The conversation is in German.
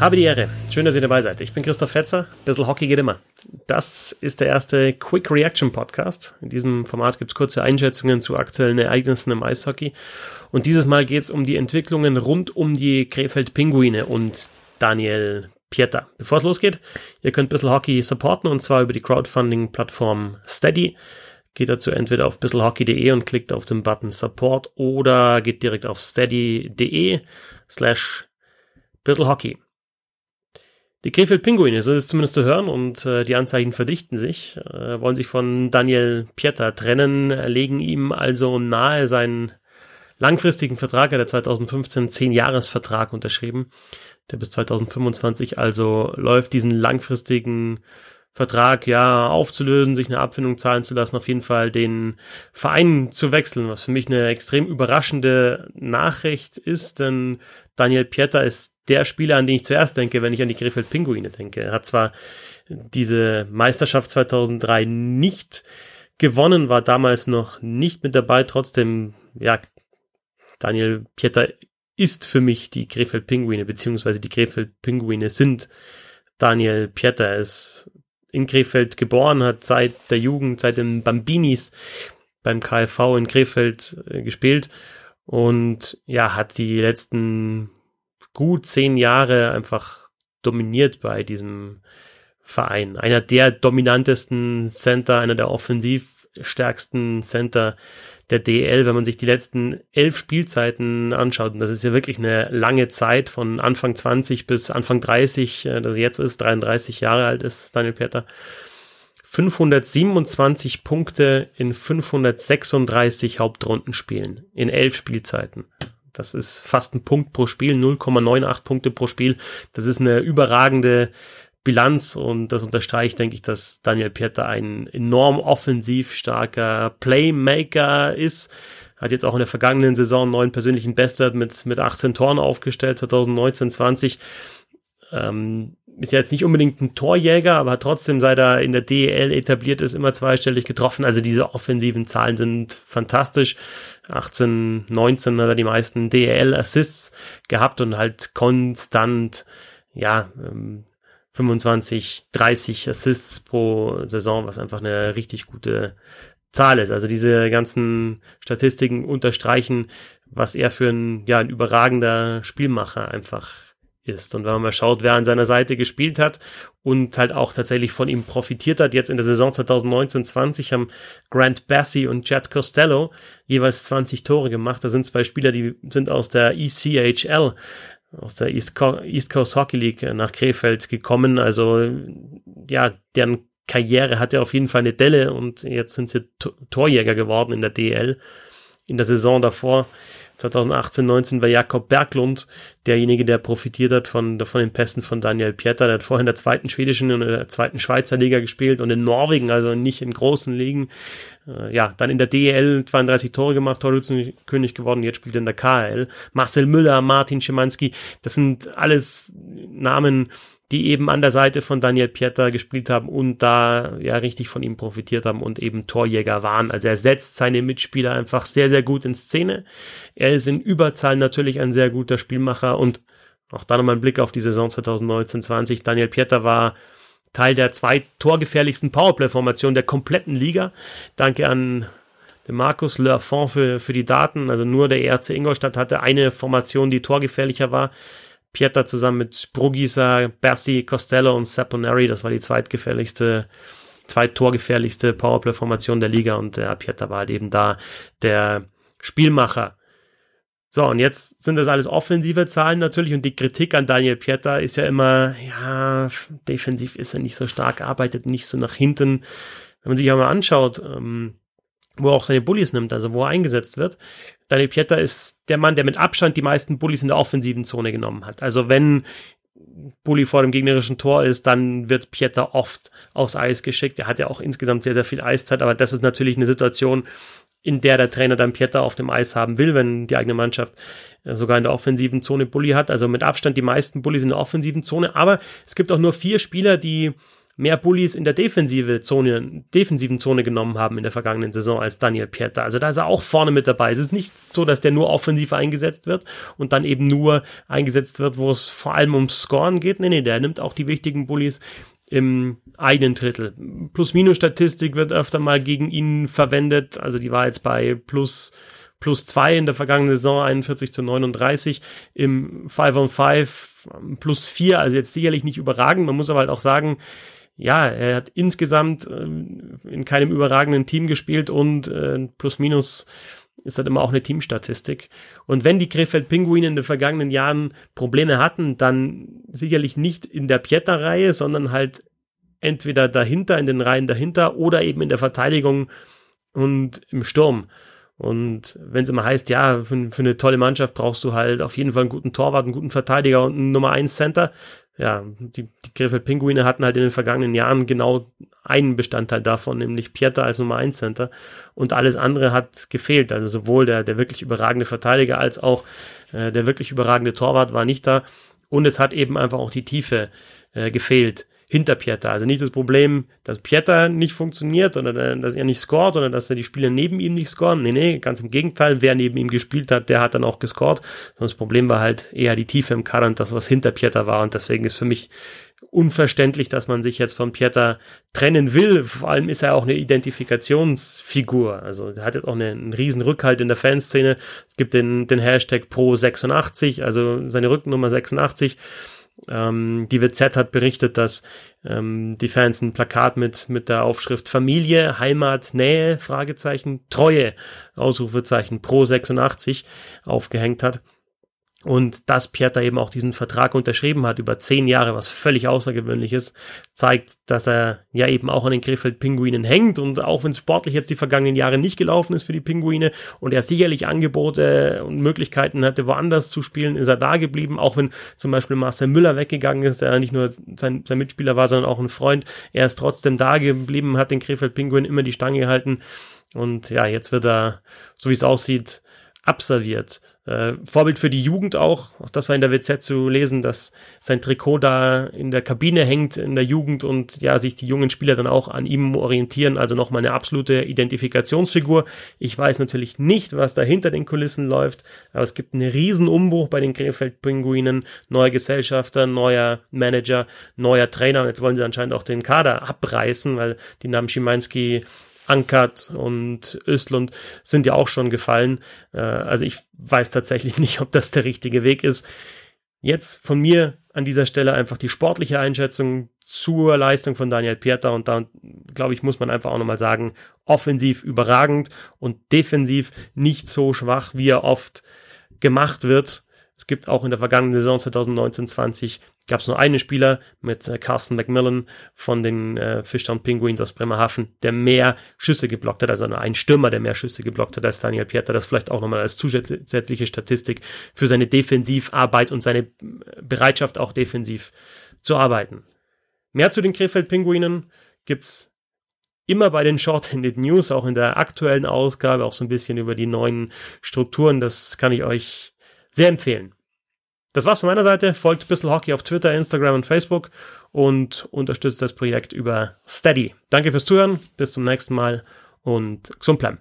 Habe die Ehre. Schön, dass ihr dabei seid. Ich bin Christoph Fetzer. Bissl Hockey geht immer. Das ist der erste Quick Reaction Podcast. In diesem Format gibt es kurze Einschätzungen zu aktuellen Ereignissen im Eishockey. Und dieses Mal geht es um die Entwicklungen rund um die Krefeld Pinguine und Daniel Pieter. Bevor es losgeht, ihr könnt Bissl Hockey supporten und zwar über die Crowdfunding-Plattform Steady. Geht dazu entweder auf bisselhockey.de und klickt auf den Button Support oder geht direkt auf steady.de slash bisselhockey. Die Krefeld Pinguine, so ist es zumindest zu hören und äh, die Anzeichen verdichten sich, äh, wollen sich von Daniel Pieter trennen, legen ihm also nahe seinen langfristigen Vertrag, er hat 2015 10-Jahres-Vertrag unterschrieben, der bis 2025 also läuft, diesen langfristigen Vertrag ja aufzulösen, sich eine Abfindung zahlen zu lassen, auf jeden Fall den Verein zu wechseln, was für mich eine extrem überraschende Nachricht ist, denn Daniel Pieter ist der Spieler, an den ich zuerst denke, wenn ich an die Krefeld Pinguine denke. Er hat zwar diese Meisterschaft 2003 nicht gewonnen, war damals noch nicht mit dabei, trotzdem, ja, Daniel Pieter ist für mich die Krefeld Pinguine, beziehungsweise die Krefeld Pinguine sind Daniel Pieter. Er ist in Krefeld geboren, hat seit der Jugend, seit den Bambinis beim KfV in Krefeld äh, gespielt und ja, hat die letzten gut zehn Jahre einfach dominiert bei diesem Verein. Einer der dominantesten Center, einer der offensivstärksten Center der DL, wenn man sich die letzten elf Spielzeiten anschaut, und das ist ja wirklich eine lange Zeit von Anfang 20 bis Anfang 30, äh, das jetzt ist, 33 Jahre alt ist Daniel Peter. 527 Punkte in 536 Hauptrundenspielen in elf Spielzeiten. Das ist fast ein Punkt pro Spiel, 0,98 Punkte pro Spiel. Das ist eine überragende Bilanz und das unterstreicht, denke ich, dass Daniel Pieter ein enorm offensiv starker Playmaker ist. Hat jetzt auch in der vergangenen Saison einen neuen persönlichen Bestwert mit, mit 18 Toren aufgestellt, 2019, 20. Ähm, ist ja jetzt nicht unbedingt ein Torjäger, aber hat trotzdem, seit er in der DEL etabliert ist, immer zweistellig getroffen. Also diese offensiven Zahlen sind fantastisch. 18, 19 hat er die meisten DEL-Assists gehabt und halt konstant, ja, ähm, 25, 30 Assists pro Saison, was einfach eine richtig gute Zahl ist. Also diese ganzen Statistiken unterstreichen, was er für ein, ja, ein überragender Spielmacher einfach ist. Und wenn man mal schaut, wer an seiner Seite gespielt hat und halt auch tatsächlich von ihm profitiert hat, jetzt in der Saison 2019-20 haben Grant Bassie und Chad Costello jeweils 20 Tore gemacht. Da sind zwei Spieler, die sind aus der ECHL aus der East, Co East Coast Hockey League nach Krefeld gekommen. Also ja, deren Karriere hatte auf jeden Fall eine Delle und jetzt sind sie Torjäger geworden in der DL. In der Saison davor 2018, 19 war Jakob Berglund derjenige, der profitiert hat von, von den Pässen von Daniel Pieter. Der hat vorher in der zweiten schwedischen und der zweiten Schweizer Liga gespielt und in Norwegen, also nicht in großen Ligen. Äh, ja, dann in der DEL 32 Tore gemacht, Torschützenkönig geworden, jetzt spielt er in der KL. Marcel Müller, Martin Schimanski, das sind alles Namen, die eben an der Seite von Daniel Pieter gespielt haben und da ja richtig von ihm profitiert haben und eben Torjäger waren. Also er setzt seine Mitspieler einfach sehr, sehr gut in Szene. Er ist in Überzahl natürlich ein sehr guter Spielmacher und auch da nochmal ein Blick auf die Saison 2019-20. Daniel Pieter war Teil der zwei torgefährlichsten Powerplay-Formationen der kompletten Liga. Danke an den Markus Lerfond für, für die Daten. Also nur der ERC Ingolstadt hatte eine Formation, die torgefährlicher war. Pieter zusammen mit Brugisa, Bersi, Costello und Saponari, das war die zweitgefährlichste, zweittorgefährlichste Powerplay-Formation der Liga und der Pieter war halt eben da der Spielmacher. So, und jetzt sind das alles offensive Zahlen natürlich und die Kritik an Daniel Pieter ist ja immer, ja, defensiv ist er nicht so stark, arbeitet nicht so nach hinten. Wenn man sich aber anschaut, ähm, wo er auch seine Bullies nimmt, also wo er eingesetzt wird. Daniel Pieter ist der Mann, der mit Abstand die meisten Bullies in der offensiven Zone genommen hat. Also wenn Bully vor dem gegnerischen Tor ist, dann wird Pieter oft aufs Eis geschickt. Er hat ja auch insgesamt sehr, sehr viel Eiszeit, aber das ist natürlich eine Situation, in der der Trainer dann Pieter auf dem Eis haben will, wenn die eigene Mannschaft äh, sogar in der offensiven Zone Bully hat. Also mit Abstand die meisten Bullies in der offensiven Zone. Aber es gibt auch nur vier Spieler, die mehr Bullies in der defensive Zone, defensiven Zone genommen haben in der vergangenen Saison als Daniel Pieter. Also da ist er auch vorne mit dabei. Es ist nicht so, dass der nur offensiv eingesetzt wird und dann eben nur eingesetzt wird, wo es vor allem ums Scoren geht. Nee, nee, der nimmt auch die wichtigen Bullies im eigenen Drittel. Plus-Minus-Statistik wird öfter mal gegen ihn verwendet. Also die war jetzt bei plus plus zwei in der vergangenen Saison 41 zu 39 im 5 on 5 plus vier, also jetzt sicherlich nicht überragend. Man muss aber halt auch sagen, ja, er hat insgesamt äh, in keinem überragenden Team gespielt und äh, plus minus ist halt immer auch eine Teamstatistik. Und wenn die Krefeld Pinguine in den vergangenen Jahren Probleme hatten, dann sicherlich nicht in der Pieter-Reihe, sondern halt entweder dahinter, in den Reihen dahinter oder eben in der Verteidigung und im Sturm. Und wenn es immer heißt, ja, für, für, eine tolle Mannschaft brauchst du halt auf jeden Fall einen guten Torwart, einen guten Verteidiger und einen Nummer 1 Center. Ja, die, die Krefeld Pinguine hatten halt in den vergangenen Jahren genau einen Bestandteil davon, nämlich Pieter als Nummer 1 Center. Und alles andere hat gefehlt. Also sowohl der, der wirklich überragende Verteidiger als auch äh, der wirklich überragende Torwart war nicht da. Und es hat eben einfach auch die Tiefe äh, gefehlt hinter Pieter. Also nicht das Problem, dass Pieter nicht funktioniert oder dass er nicht scoret oder dass er die Spieler neben ihm nicht scoren. Nee, nee, ganz im Gegenteil. Wer neben ihm gespielt hat, der hat dann auch gescored. Sondern das Problem war halt eher die Tiefe im Kader und das, was hinter Pieter war. Und deswegen ist für mich unverständlich, dass man sich jetzt von Pieter trennen will. Vor allem ist er auch eine Identifikationsfigur. Also er hat jetzt auch eine, einen riesen Rückhalt in der Fanszene. Es gibt den, den Hashtag Pro86, also seine Rückennummer 86. Ähm, die WZ hat berichtet, dass ähm, die Fans ein Plakat mit, mit der Aufschrift Familie, Heimat, Nähe, Fragezeichen, Treue, Ausrufezeichen Pro 86 aufgehängt hat. Und dass Pieter eben auch diesen Vertrag unterschrieben hat über zehn Jahre, was völlig außergewöhnlich ist, zeigt, dass er ja eben auch an den Krefeld-Pinguinen hängt. Und auch wenn sportlich jetzt die vergangenen Jahre nicht gelaufen ist für die Pinguine und er sicherlich Angebote und Möglichkeiten hatte, woanders zu spielen, ist er da geblieben. Auch wenn zum Beispiel Marcel Müller weggegangen ist, der nicht nur sein, sein Mitspieler war, sondern auch ein Freund. Er ist trotzdem da geblieben, hat den Krefeld-Pinguinen immer die Stange gehalten. Und ja, jetzt wird er, so wie es aussieht, absolviert. Äh, Vorbild für die Jugend auch, auch das war in der WZ zu lesen, dass sein Trikot da in der Kabine hängt in der Jugend und ja, sich die jungen Spieler dann auch an ihm orientieren, also nochmal eine absolute Identifikationsfigur. Ich weiß natürlich nicht, was da hinter den Kulissen läuft, aber es gibt einen riesen Umbruch bei den Krefeld-Pinguinen, neuer Gesellschafter, neuer Manager, neuer Trainer. Und jetzt wollen sie anscheinend auch den Kader abreißen, weil die Namen Schimanski Ankert und Östlund sind ja auch schon gefallen. Äh, also ich weiß tatsächlich nicht, ob das der richtige Weg ist. Jetzt von mir an dieser Stelle einfach die sportliche Einschätzung zur Leistung von Daniel Pieter und da, glaube ich, muss man einfach auch nochmal sagen, offensiv überragend und defensiv nicht so schwach, wie er oft gemacht wird. Es gibt auch in der vergangenen Saison 2019-20 gab es nur einen Spieler mit äh, Carsten McMillan von den äh, Fishtown Penguins aus Bremerhaven, der mehr Schüsse geblockt hat, also ein Stürmer, der mehr Schüsse geblockt hat als Daniel Pieter. Das vielleicht auch nochmal als zusätzliche Statistik für seine Defensivarbeit und seine äh, Bereitschaft auch defensiv zu arbeiten. Mehr zu den Krefeld Pinguinen gibt's immer bei den Short-Handed News, auch in der aktuellen Ausgabe, auch so ein bisschen über die neuen Strukturen. Das kann ich euch sehr empfehlen. Das war's von meiner Seite. Folgt Bissl Hockey auf Twitter, Instagram und Facebook und unterstützt das Projekt über Steady. Danke fürs Zuhören. Bis zum nächsten Mal und gesund bleiben.